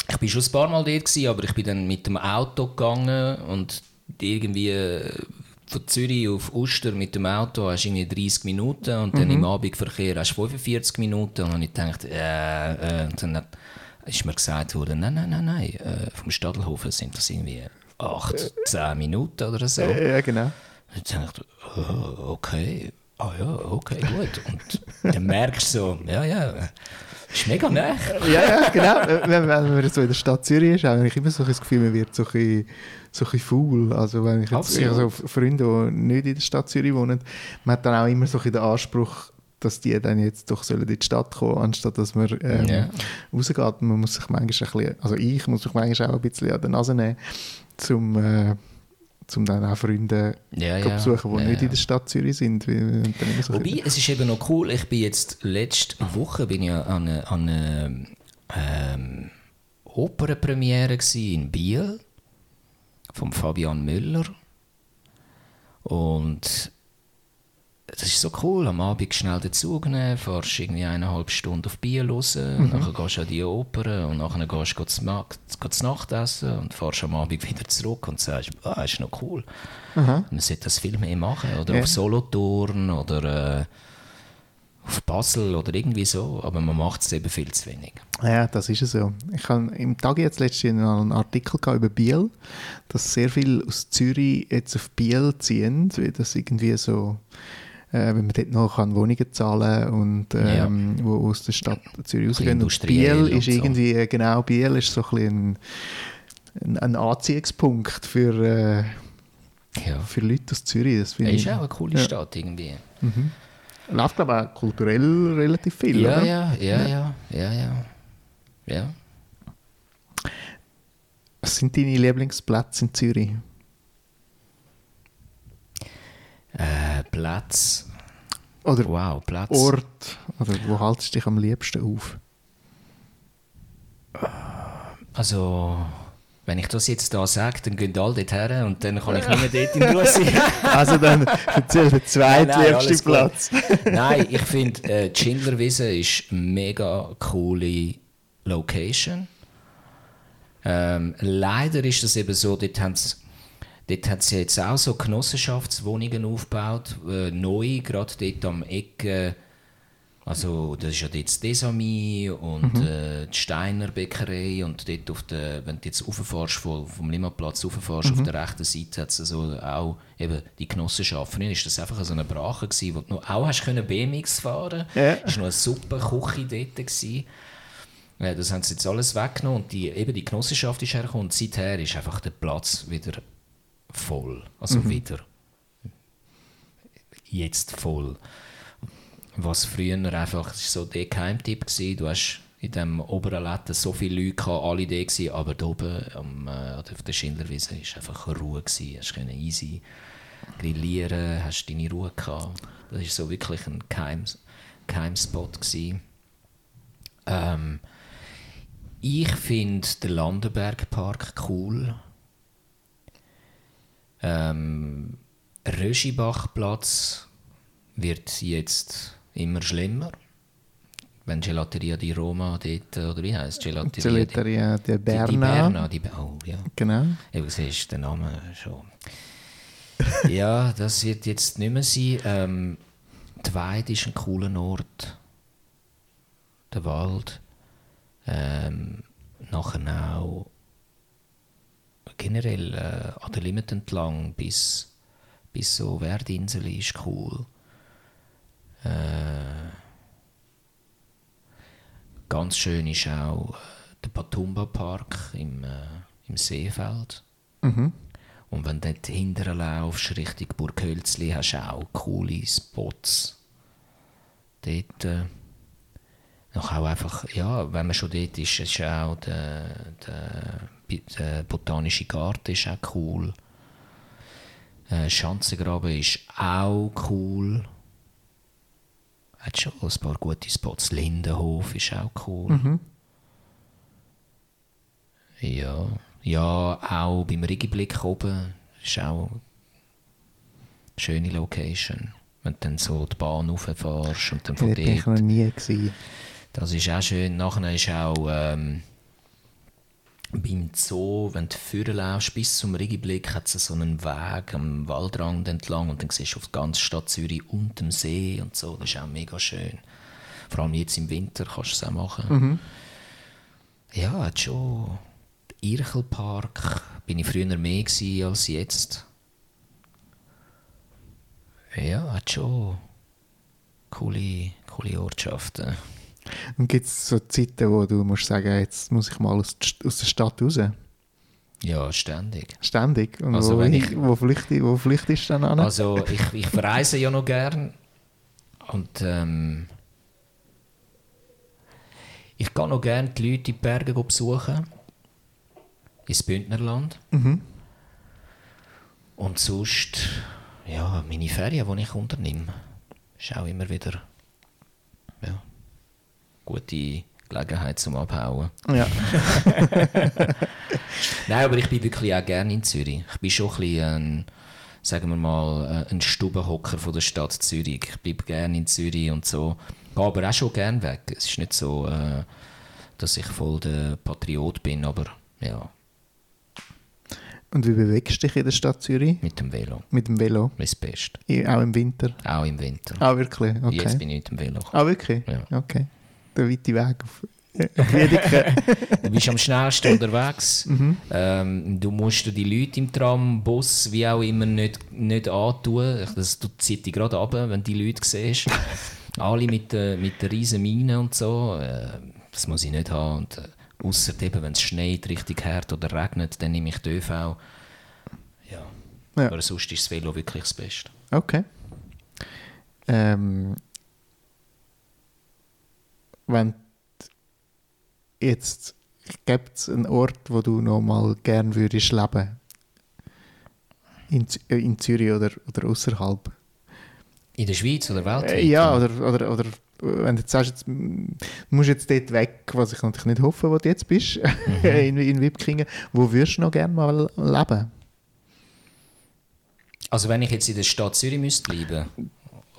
Ich war schon ein paar Mal dort, gewesen, aber ich bin dann mit dem Auto gegangen und irgendwie äh, von Zürich auf Oster mit dem Auto hast du irgendwie 30 Minuten und dann mhm. im Abendverkehr hast du 45 Minuten. Und dann habe ich gedacht, äh, äh, und dann ist mir gesagt worden, nein, nein, nein, nein, äh, vom Stadelhofen sind das irgendwie acht, zehn Minuten oder so. Ja, genau. Und ich dachte, oh, okay, ah ja, okay, gut. Und dann merkst du so, ja, ja, ist mega nah. ja, ja, genau. Wenn, wenn man so in der Stadt Zürich ist, habe ich immer so das Gefühl, man wird so ein bisschen, so ein bisschen faul. Also wenn ich jetzt ich also Freunde, die nicht in der Stadt Zürich wohnen, man hat dann auch immer so den Anspruch, dass die dann jetzt doch sollen in die Stadt kommen, anstatt dass man ähm, yeah. rausgeht. Man muss sich manchmal ein bisschen, also ich muss mich manchmal auch ein bisschen an die Nase nehmen, um äh, um dann auch Freunde ja, ja. besuchen, die nicht in der Stadt Zürich sind. So Wobei, es ist eben noch cool, ich bin jetzt letzte Woche bin ich an einer eine, ähm, Opernpremiere in Biel von Fabian Müller und das ist so cool, am Abend schnell den Zug nehmen, fährst irgendwie eineinhalb Stunden auf Bier raus, mhm. dann gehst du an die Oper und dann gehst du zu Nacht essen und fährst am Abend wieder zurück und sagst, ah, ist noch cool. Mhm. Man sollte das viel mehr machen, oder ja. auf Solothurn oder äh, auf Basel oder irgendwie so, aber man macht es eben viel zu wenig. Ja, das ist es so. Ich habe im Tag jetzt letztens einen Artikel über Biel, dass sehr viel aus Zürich jetzt auf Biel ziehen, weil das irgendwie so äh, wenn man dort noch kann Wohnungen zahlen und ähm, ja. wo aus der Stadt Zürich rausgehen. Und Biel ist so. irgendwie, äh, genau, Biel ist so ein, ein, ein Anziehungspunkt für, äh, ja. für Leute aus Zürich. Das ist ich, auch eine coole ja. Stadt irgendwie. Mhm. Läuft glaube ich auch kulturell relativ viel, ja, oder? Ja, ja, ja, ja, ja, ja. Was sind deine Lieblingsplätze in Zürich? Äh, Platz. Oder wow, Platz. Ort. Oder wo haltest du dich am liebsten auf? Also, wenn ich das jetzt da sage, dann gehen alle dort her und dann kann ich nicht mehr dort in Ruhe sein. also dann erzähl den zweitliebsten Platz. nein, ich finde, äh, Schindlerwiese ist eine mega coole Location. Ähm, leider ist das eben so, dort haben sie Dort hat sie jetzt auch so Genossenschaftswohnungen aufgebaut, äh, neu, gerade dort am Ecke Also das ist ja dort das Desami und Mhm. äh, die Steiner Bäckerei und dort auf der, wenn du jetzt rauffährst, vom, vom Limmatplatz rauffährst, Mhm. auf der rechten Seite hat es also auch eben die Genossenschaft. Früher war das einfach so eine Brache, gewesen, wo du noch auch hast können BMX fahren Ja. Es war noch eine super Küche dort. Gewesen. Ja, das haben sie jetzt alles weggenommen und die, eben die Genossenschaft ist hergekommen und seither ist einfach der Platz wieder voll. Also wieder jetzt voll. Was früher einfach so der Geheimtipp war, du hast in dem oberen Letten so viele Leute gehabt, alle da gewesen, aber da oben am, äh, auf der Schindlerwiese war einfach Ruhe. Gewesen. Hast können easy grillieren, hast deine Ruhe gehabt. Das war so wirklich ein Geheim, Geheimspot. Gewesen. Ähm, ich finde den Landenbergpark cool. Ähm, Röschibachplatz wird jetzt immer schlimmer. Wenn Gelateria di Roma dort, oder wie heisst Gelateria? di- Gelateria de Die, die Berna. Berna, die, Be- oh ja. Genau. Du siehst den Namen schon. ja, das wird jetzt nicht mehr sein. Ähm, die Weide ist ein cooler Ort. Der Wald. Ähm, nachher auch generell äh, an der Limit entlang bis, bis so Werdinsel ist cool. Äh, ganz schön ist auch äh, der Patumba Park im, äh, im Seefeld. Mhm. Und wenn du dort hinterher laufst, Richtung Burg Hölzli, hast du auch coole Spots. Dort. Äh, noch auch einfach, ja, wenn man schon dort ist, ist auch der, der, der botanische Garten ist auch cool. Äh, Schanzengraben ist auch cool. Hat schon ein paar gute Spots. Lindenhof ist auch cool. Ja, ja, auch beim Rigiblick oben ist auch eine schöne Location. Wenn du dann so die Bahn rauffährst und dann von Dort noch dort. nie gewesen. Das ist auch schön. Nachher ist auch ähm, beim Zoo, wenn du vorne laufst, bis zum Rigiblick, hat es so einen Weg am Waldrand entlang und dann siehst du auf die ganze Stadt Zürich und den See und so. Das ist auch mega schön. Vor allem jetzt im Winter kannst du es auch machen. Ja, hat schon. Irchelpark bin ich früher mehr als jetzt. Ja, hat schon coole, coole Ortschaften. Und gibt es so Zeiten, wo du musst sagen, jetzt muss ich mal aus, aus der Stadt raus? Ja, ständig. Ständig. Und Also wo, wenn ich, wo, flüchte, wo flüchtest du dann an? Also ich, ich verreise ja noch gern und ähm, ich gehe noch gerne die Leute in die Berge besuchen, ins Bündnerland. Mhm. Und sonst, ja, meine Ferien, die ich unternehme, ist auch immer wieder ja, gute Gelegenheit zum Abhauen. Ja. Nein, aber ich bin wirklich auch gerne in Zürich. Ich bin schon ein bisschen ein, sagen wir mal, äh, ein Stubenhocker von der Stadt Zürich. Ich bleibe gerne in Zürich und so. Gehe aber auch schon gerne weg. Es ist nicht so, äh, dass ich voll der Patriot bin, aber ja, Und wie bewegst du dich in der Stadt Zürich? mit dem Velo. Mit dem Velo? Das Beste. Auch im Winter? Auch im Winter. Ah, wirklich? Okay. Jetzt bin ich mit dem Velo. Ah, wirklich? Ja. Okay. Der weite Weg auf, auf Wiedeke. Du bist am schnellsten unterwegs. Mhm. Ähm, du musst dir die Leute im Tram, Bus, wie auch immer, nicht, nicht antun. Das du zieht dich gerade ab, wenn du die Leute siehst. Alle mit, der mit der riesen Mine und so. Äh, das muss ich nicht haben. Und, äh, eben, wenn es schneit, richtig hart oder regnet, dann nehme ich die ÖV. Ja. Ja. Aber sonst ist das Velo wirklich das Beste. Okay. Ähm, wenn jetzt gibt es einen Ort, wo du noch mal gern würdest leben in, äh, in Zürich oder, oder außerhalb? In der Schweiz oder weltweit? Äh, ja, oder, oder, oder wenn du jetzt sagst, jetzt, mm, du musst jetzt dort weg, was ich natürlich nicht hoffe, wo du jetzt bist, in, in Wipkingen, wo würdest du noch gerne mal leben? Also wenn ich jetzt in der Stadt Zürich müsste bleiben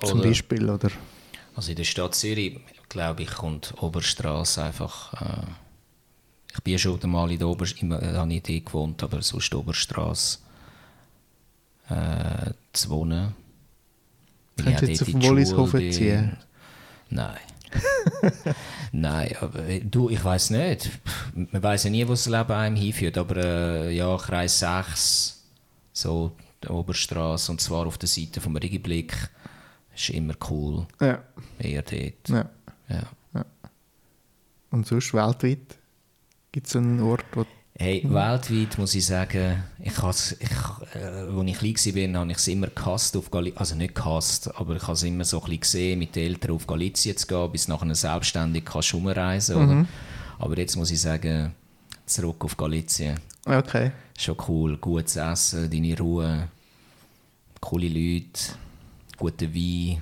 Zum oder- Beispiel, oder? Also in der Stadt Zürich, glaube ich, kommt Oberstraße einfach. Äh, ich bin schon einmal in der Oberstraße, äh, gewohnt, aber sonst die Oberstraße äh, zu wohnen. Könntest du jetzt auf den Wollishofen bin. ziehen? Nein. Nein, aber äh, du, ich weiß nicht. Man weiß ja nie, wo das Leben einem hinführt, aber äh, ja, Kreis 6, so die Oberstraße, und zwar auf der Seite vom Regiblick, ist immer cool. Ja. Eher dort. ja. Ja. Und sonst weltweit gibt es einen Ort, wo Hey, weltweit muss ich sagen, ich has, ich, äh, als ich klein war, habe ich es immer gehasst, auf Gali also nicht gehasst, aber ich habe es immer so ein bisschen gesehen, mit den Eltern auf Galizien zu gehen, bis nachher selbstständig kannst rumreisen oder? Aber jetzt muss ich sagen, zurück auf Galizien. Okay. Schon cool, gutes Essen, deine Ruhe, coole Leute, guter Wein,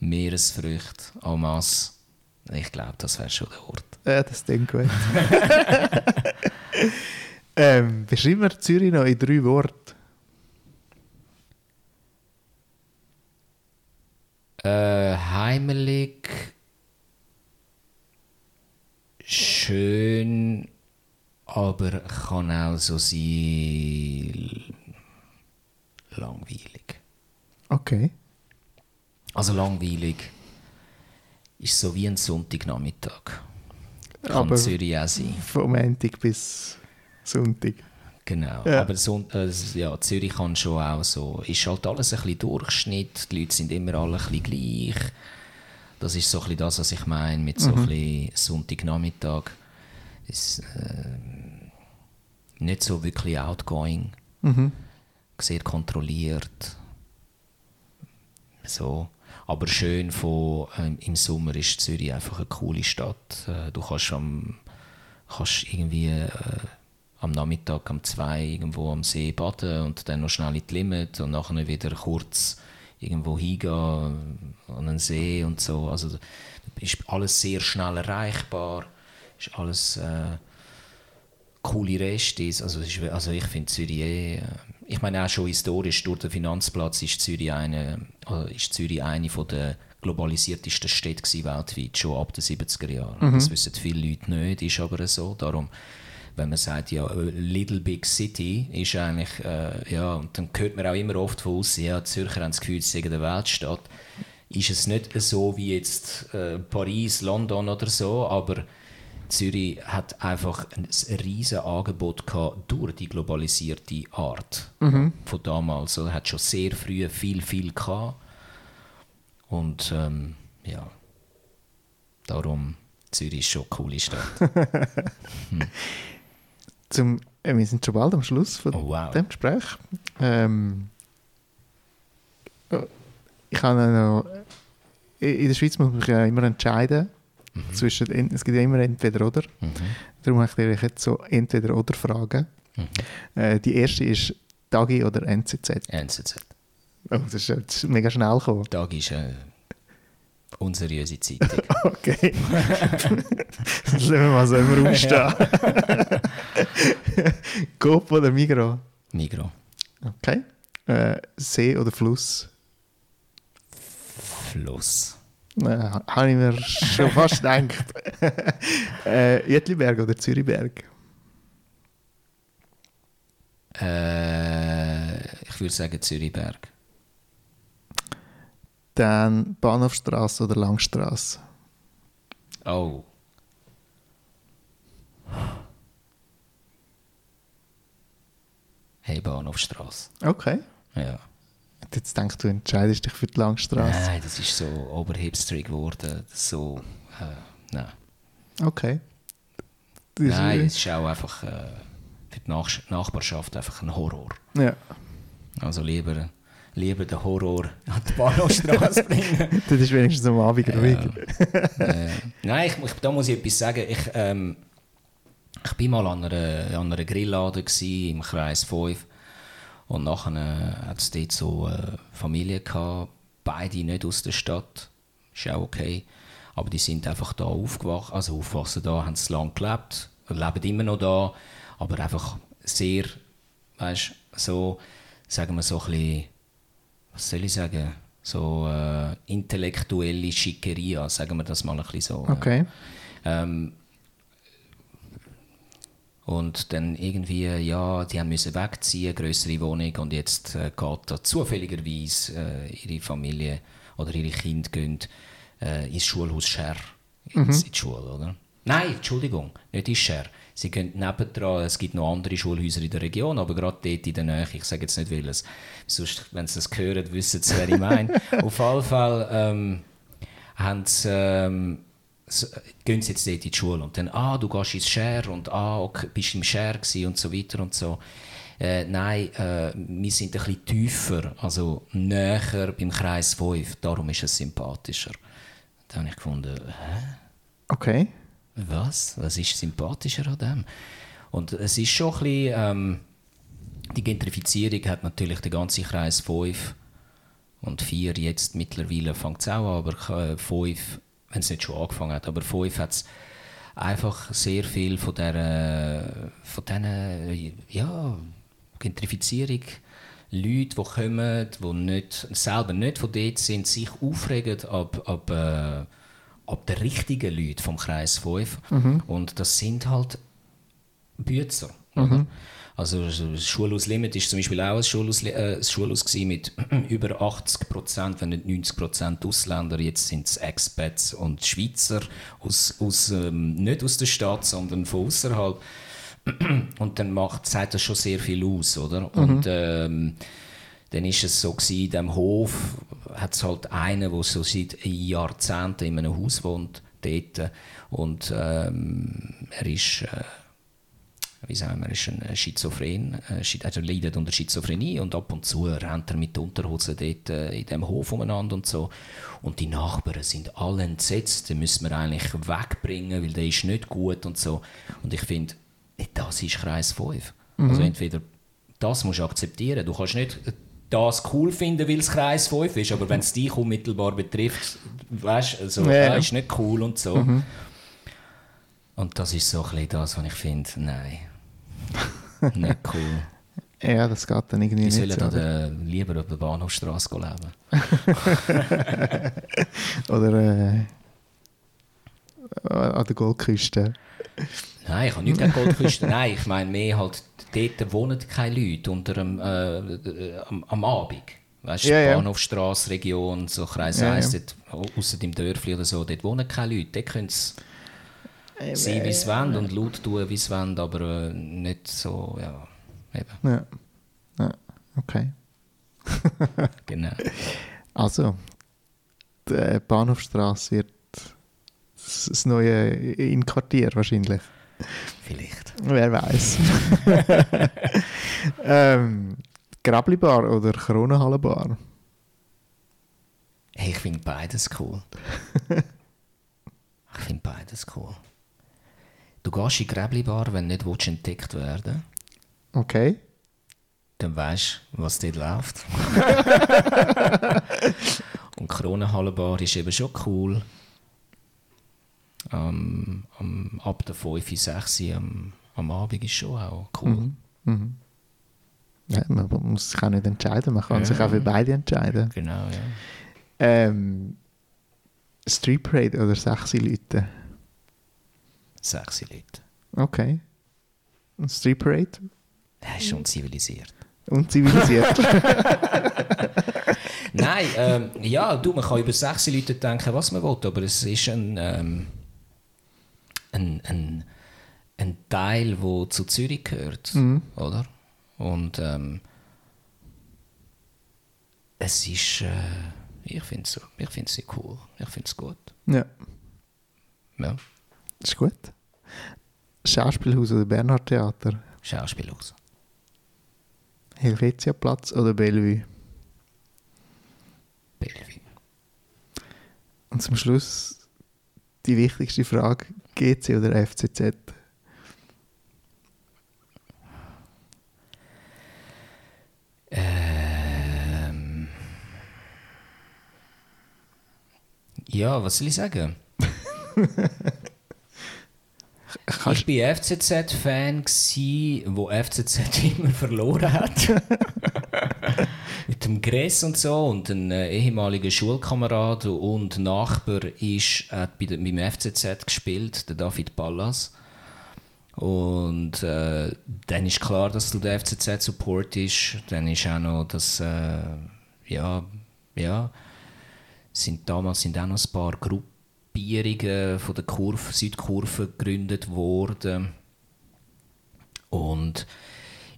Meeresfrüchte, en masse. Ich glaube, das wäre schon der Ort. Ja, das klingt gut. ähm, beschreib mir Zürich noch in drei Worten. Äh, heimelig, schön, aber kann auch so sein langweilig. Okay. Also langweilig ist so wie ein Sonntagnachmittag. Kann Aber- Zürich auch sein. Vom Montag bis Sonntag. Genau. Ja. Aber so, äh, ja, Zürich kann schon auch so. Ist halt alles ein bisschen Durchschnitt. Die Leute sind immer alle ein bisschen gleich. Das ist so ein bisschen das, was ich meine mit so ein bisschen Sonntagnachmittag. Ist äh, nicht so wirklich outgoing. Sehr kontrolliert. So. Aber schön von, ähm, im Sommer ist Zürich einfach eine coole Stadt. Äh, du kannst am kannst irgendwie äh, am Nachmittag um zwei irgendwo am See baden und dann noch schnell in die Limit und nachher wieder kurz irgendwo hingehen an einen See und so. Also ist alles sehr schnell erreichbar, ist alles äh, coole Restis. Also, also ich finde Zürich eh, äh, ich meine auch schon historisch durch den Finanzplatz ist Zürich eine, äh, ist Zürich eine von der globalisiertesten Städte gewesen weltweit, schon ab den 70er Jahren. Das wissen viele Leute nicht, ist aber so. Darum, wenn man sagt, ja, a Little Big City ist eigentlich, äh, ja, und dann hört man auch immer oft von außen, ja, Zürcher haben das Gefühl, sie seien eine Weltstadt. Ist es nicht so wie jetzt äh, Paris, London oder so, aber Zürich hat einfach ein, riesiges Angebot gehabt durch die globalisierte Art von damals. Also, hat schon sehr früh viel, viel gehabt. Und ähm, ja, darum Zürich ist schon eine coole Stadt. Zum, äh, wir sind schon bald am Schluss von Oh, wow. dem Gespräch. Ähm, oh, ich habe noch, in der Schweiz muss man sich ja immer entscheiden. Zwischen, en- es gibt ja immer entweder oder. Mhm. Darum möchte ich jetzt so entweder oder fragen. Äh, die erste ist Tagi oder NZZ. NZZ. Oh, das ist, das ist mega schnell gekommen. Tag ist eine unseriöse Zeitung. Okay. das lassen wir mal so im Raum stehen. Coop oder Migros? Migro. Okay. Äh, See oder Fluss? Fluss. Äh, Habe ich mir schon fast gedacht. äh, Jütliberg oder Zürichberg? Äh, ich würde sagen Zürichberg. Dann Bahnhofstrasse oder Langstrasse? Oh. Hey, Bahnhofstrasse. Okay. Ja. Jetzt denkst du, entscheidest dich für die Langstrasse. Nein, das ist so oberhipsterig geworden. So, äh, nein. Okay. Das ist- Nein, es ist auch einfach äh, für die Nach Nachbarschaft einfach ein Horror. Ja. Also lieber, lieber den Horror an die Bahnhofstrasse bringen. Das ist wenigstens am Abend ruhig. äh, nein, ich, ich, da muss ich etwas sagen. Ich, ähm, ich bin mal an einer, an einer Grilllade im Kreis 5 und nachher äh, hat es dort so äh, Familie gehabt, beide nicht aus der Stadt, ist auch okay, aber die sind einfach da aufgewacht, also aufgewachsen da, haben sie lang gelebt, leben immer noch da, aber einfach sehr, weißt so, sagen wir so ein bisschen, was soll ich sagen, so äh, intellektuelle Schickeria, sagen wir das mal ein bisschen so. Okay. Ähm, und dann irgendwie, ja, die haben müssen wegziehen, größere Wohnung und jetzt äh, geht da zufälligerweise äh, ihre Familie oder ihre Kinder gehen äh, ins Schulhaus Scher, ins, in die Schule, oder? Nein, Entschuldigung, nicht ins Scher. Sie gehen nebendran, es gibt noch andere Schulhäuser in der Region, aber gerade dort in der Nähe, ich sage jetzt nicht welches, sonst, wenn sie das hören, wissen sie, wer ich meine. Auf jeden Fall ähm, haben sie, ähm, gehen sie jetzt dort in die Schule und dann, ah, du gehst ins Share und ah, okay, bist im Share und so weiter und so. Äh, nein, äh, wir sind ein bisschen tiefer, also näher beim Kreis 5, darum ist es sympathischer. Da habe ich gefunden, hä? Okay. Was? Was ist sympathischer an dem? Und es ist schon ein bisschen, ähm, die Gentrifizierung hat natürlich den ganzen Kreis 5 und 4 jetzt mittlerweile fängt es auch an, aber 5, wenn es nicht schon angefangen hat, aber 5 hat es einfach sehr viel von der von diesen, ja, Gentrifizierung, Leute, die kommen, die nicht, selber nicht von dort sind, sich aufregen ab, ab, äh, ab den richtigen Leuten vom Kreis 5. Und das sind halt Bützer. oder? Also das Schulhaus Limit ist zum Beispiel auch ein Schulhaus, äh, Schulhaus gewesen mit über 80 Prozent, wenn nicht 90 Prozent Ausländer. Jetzt sind es Expats und Schweizer, aus, aus, ähm, nicht aus der Stadt, sondern von außerhalb. Und dann macht, sagt das schon sehr viel aus, oder? Und ähm, dann ist es so gewesen, in diesem Hof hat es halt einen, der so seit Jahrzehnten in einem Haus wohnt, dort. Und ähm, er ist, äh, wie sagen wir, ist ein Schizophren, äh, also leidet unter Schizophrenie und ab und zu rennt er mit der Unterhose dort äh, in dem Hof umeinander und so. Und die Nachbarn sind alle entsetzt, den müssen wir eigentlich wegbringen, weil der ist nicht gut und so. Und ich finde, das ist Kreis 5. Also entweder das musst du akzeptieren. Du kannst nicht das cool finden, weil es Kreis 5 ist, aber wenn es dich unmittelbar betrifft, weißt du, also, Ja, ja. das ist nicht cool und so. Und das ist so ein bisschen das, was ich finde, nein, nicht cool. Ja, das geht dann irgendwie Die nicht sollen so. an Oder, der, lieber auf der Bahnhofstrasse leben. oder äh, an der Goldküste. Nein, ich habe nichts gegen Goldküste. Nein, ich meine mehr halt, dort wohnen keine Leute unter dem, äh, äh, am, am Abend. Weißt du, Ja. Bahnhofstrasse, Region, so Kreis Ja, 1, ja. ausser im Dörfli oder so, dort wohnen keine Leute. Dort können sie Äh, sein, wie sie wollen und laut tun, wie sie wollen, aber äh, nicht so, ja, eben, Ja. ja. Okay. genau. Also, die Bahnhofstrasse wird das neue Innenquartier wahrscheinlich. Vielleicht. Wer weiß. ähm, Grabli-Bar oder Kronenhalle-Bar? Hey, ich finde beides cool. ich finde beides cool. Du gehst in die Gräbli-Bar, wenn du nicht willst, entdeckt werden Okay. dann weißt du, was dort läuft. Und Kronenhallenbar ist eben schon cool. Ähm, am, ab der 5, 6 Uhr am, am Abend ist schon auch cool. Ja, man muss sich auch nicht entscheiden, man kann Ja. sich auch für beide entscheiden. Genau, ja. Ähm, Street Parade oder sexy Leute? Sexy Leute. Okay. Und Street Parade? Das ist schon zivilisiert. Unzivilisiert. Nein, ähm, ja, du, man kann über sexy Leute denken, was man will, aber es ist ein, ähm, ein, ein, ein Teil, der zu Zürich gehört, oder? Und ähm, es ist, äh, ich finde es ich find's sehr cool, ich finde es gut. ja, Ja, ist gut. Schauspielhaus oder Bernhard Theater? Schauspielhaus. Helvetiaplatz oder Bellevue? Bellevue. Und zum Schluss die wichtigste Frage: GC oder FCZ? Ähm, ja, was soll ich sagen? Ich war FCZ-Fan, wo FCZ immer verloren hat. Mit dem Gress und so. Und ein äh, ehemaliger Schulkamerad und Nachbar ist, hat bei dem, beim FCZ gespielt, der David Pallas. Und äh, dann ist klar, dass du den FCZ supportest. Dann ist auch noch das, äh, ja, ja, sind damals sind auch noch ein paar Gruppierungen von der Kurve, Südkurve gegründet worden. Und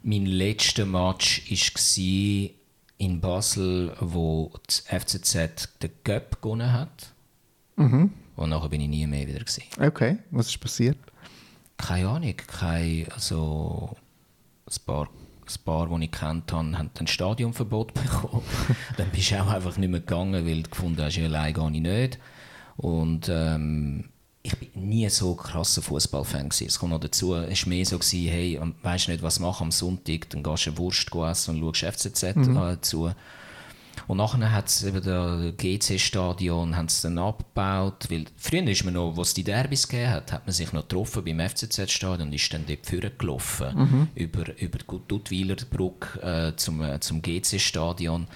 mein letzter Match war in Basel, wo das FCZ den Cup gewonnen hat. Mhm. Und nachher bin ich nie mehr wieder. Gewesen. Okay, was ist passiert? Keine Ahnung. Kein, also, ein paar, ein paar, die ich kennt habe, haben ein Stadionverbot bekommen. Dann bist du auch einfach nicht mehr gegangen, weil du gefunden hast, ja, allein gehe ich nicht. Und ähm, ich bin nie so krasser Fußballfan gewesen. Es kommt noch dazu, es war mehr so, gewesen, hey, weißt nicht, was machen am Sonntag, dann gehst du eine Wurst essen und schaust FCZ Mhm. zu. Und nachher hat es eben das GC-Stadion dann abgebaut, weil früher ist man noch, wo es die Derbys gegeben hat, hat man sich noch getroffen beim FCZ-Stadion und ist dann dort vorne gelaufen, über, über die Duttweiler Brücke äh, zum, äh, zum GC-Stadion.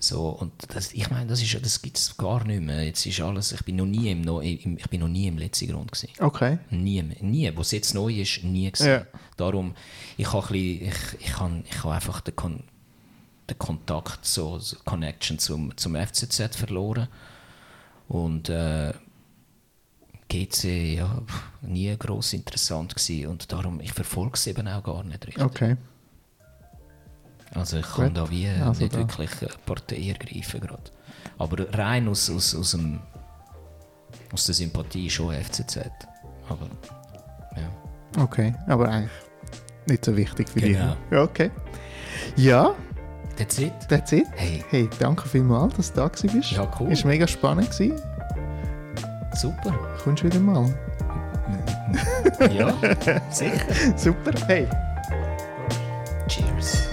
So, und das, ich meine, das, ist- das gibt es gar nicht mehr. Jetzt ist alles, ich bin noch nie im, No- im, ich bin noch nie im letzten Grund gewesen. Okay. Nie, nie. Was jetzt neu ist, nie gesehen. Ja. Darum, ich habe ich, ich habe, ich habe einfach den, Kon den Kontakt, so, Connection zum, zum FCZ verloren. Und äh, GC, ja, nie gross interessant gewesen. Und darum, ich verfolge es eben auch gar nicht richtig. Okay. Also ich kann Gut. da wie Also nicht da. wirklich Partei ergreifen gerade. Aber rein aus, aus, aus, dem, aus der Sympathie schon FCZ. Aber ja. Okay, aber eigentlich nicht so wichtig für Genau. dich. Ja, okay. Ja, That's it. that's it. Hey, Hey, danke vielmals, dass du da bist. Ja, cool. Ist mega spannend gewesen. super. Kommst du wieder mal? Ja, sicher. Super. Hey. Cheers.